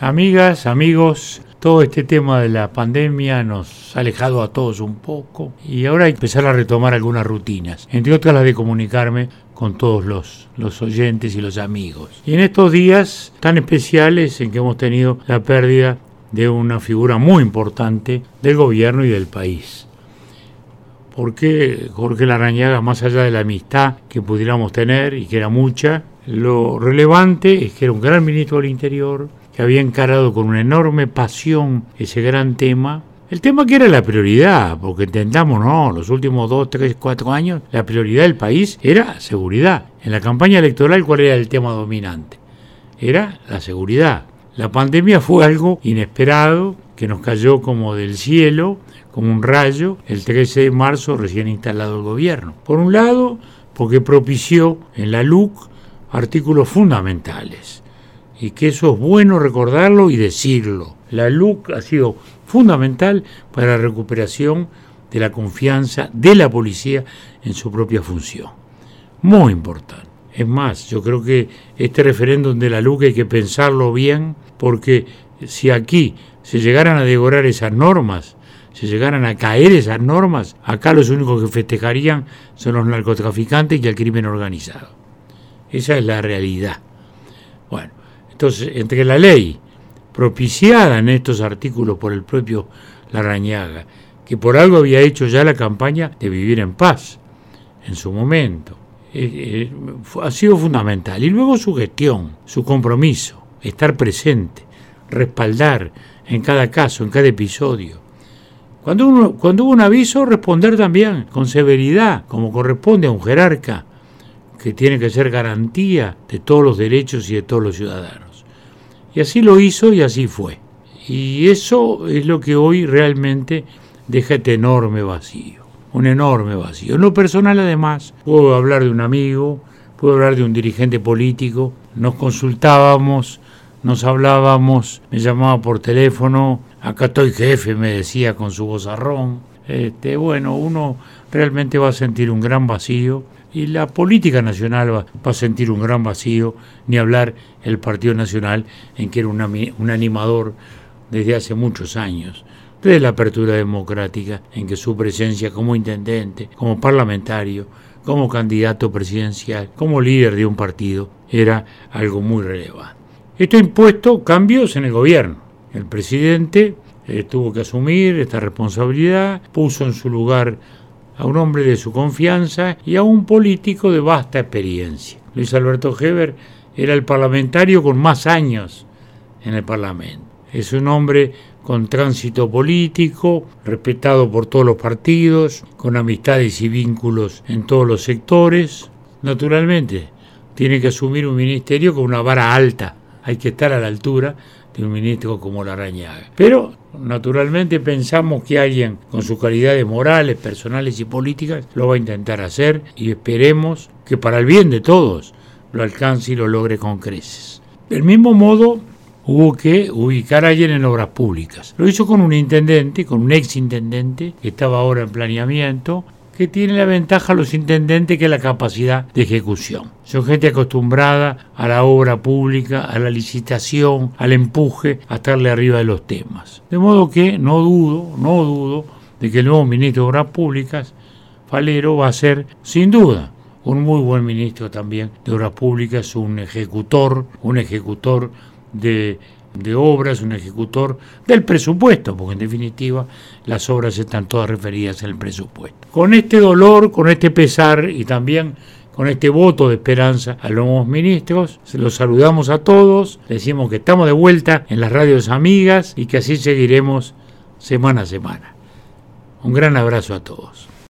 Amigas, amigos, todo este tema de la pandemia nos ha alejado a todos un poco y ahora hay que empezar a retomar algunas rutinas, entre otras las de comunicarme con todos los, los oyentes y los amigos. Y en estos días tan especiales en que hemos tenido la pérdida de una figura muy importante del gobierno y del país. Porque Jorge Larañaga, más allá de la amistad que pudiéramos tener y que era mucha, lo relevante es que era un gran ministro del Interior, que había encarado con una enorme pasión ese gran tema. El tema que era la prioridad, porque entendamos, no, los últimos dos, tres, cuatro años, la prioridad del país era seguridad. En la campaña electoral, ¿cuál era el tema dominante? Era la seguridad. La pandemia fue algo inesperado, que nos cayó como del cielo, como un rayo, el 13 de marzo recién instalado el gobierno. Por un lado, porque propició en la LUC artículos fundamentales y que eso es bueno recordarlo y decirlo. La LUC ha sido fundamental para la recuperación de la confianza de la policía en su propia función. Muy importante. Es más, yo creo que este referéndum de la LUC hay que pensarlo bien porque si aquí se llegaran a devorar esas normas, se llegaran a caer esas normas, acá los únicos que festejarían son los narcotraficantes y el crimen organizado. Esa es la realidad. Bueno, entre la ley propiciada en estos artículos por el propio Larrañaga, que por algo había hecho ya la campaña de vivir en paz en su momento, eh, eh, ha sido fundamental. Y luego su gestión, su compromiso, estar presente, respaldar en cada caso, en cada episodio. Cuando, uno, cuando hubo un aviso, responder también con severidad, como corresponde a un jerarca que tiene que ser garantía de todos los derechos y de todos los ciudadanos. Y así lo hizo y así fue. Y eso es lo que hoy realmente deja este enorme vacío, un enorme vacío. En lo personal además, puedo hablar de un amigo, puedo hablar de un dirigente político, nos consultábamos, nos hablábamos, me llamaba por teléfono, acá estoy jefe, me decía con su vozarrón. Este, bueno, uno realmente va a sentir un gran vacío y la política nacional va, a sentir un gran vacío, ni hablar el Partido Nacional, en que era un animador desde hace muchos años, desde la apertura democrática, en que su presencia como intendente, como parlamentario, como candidato presidencial, como líder de un partido, era algo muy relevante. Esto ha impuesto cambios en el gobierno. El presidente eh, tuvo que asumir esta responsabilidad, puso en su lugar a un hombre de su confianza y a un político de vasta experiencia. Luis Alberto Heber era el parlamentario con más años en el Parlamento. Es un hombre con tránsito político, respetado por todos los partidos, con amistades y vínculos en todos los sectores. Naturalmente, tiene que asumir un ministerio con una vara alta. Hay que estar a la altura de un ministro como Larañaga. Pero naturalmente pensamos que alguien con sus calidades morales, personales y políticas lo va a intentar hacer y esperemos que para el bien de todos lo alcance y lo logre con creces. Del mismo modo, hubo que ubicar a alguien en obras públicas. Lo hizo con un intendente, con un ex intendente, que estaba ahora en planeamiento, que tiene la ventaja a los intendentes que la capacidad de ejecución. Son gente acostumbrada a la obra pública, a la licitación, al empuje, a estarle arriba de los temas. De modo que no dudo, no dudo de que el nuevo ministro de Obras Públicas, Falero, va a ser, sin duda, un muy buen ministro también de Obras Públicas, un ejecutor, un ejecutor de de obras, un ejecutor del presupuesto, porque en definitiva las obras están todas referidas al presupuesto. Con este dolor, con este pesar y también con este voto de esperanza a los nuevos ministros, se los saludamos a todos, decimos que estamos de vuelta en las radios amigas y que así seguiremos semana a semana. Un gran abrazo a todos.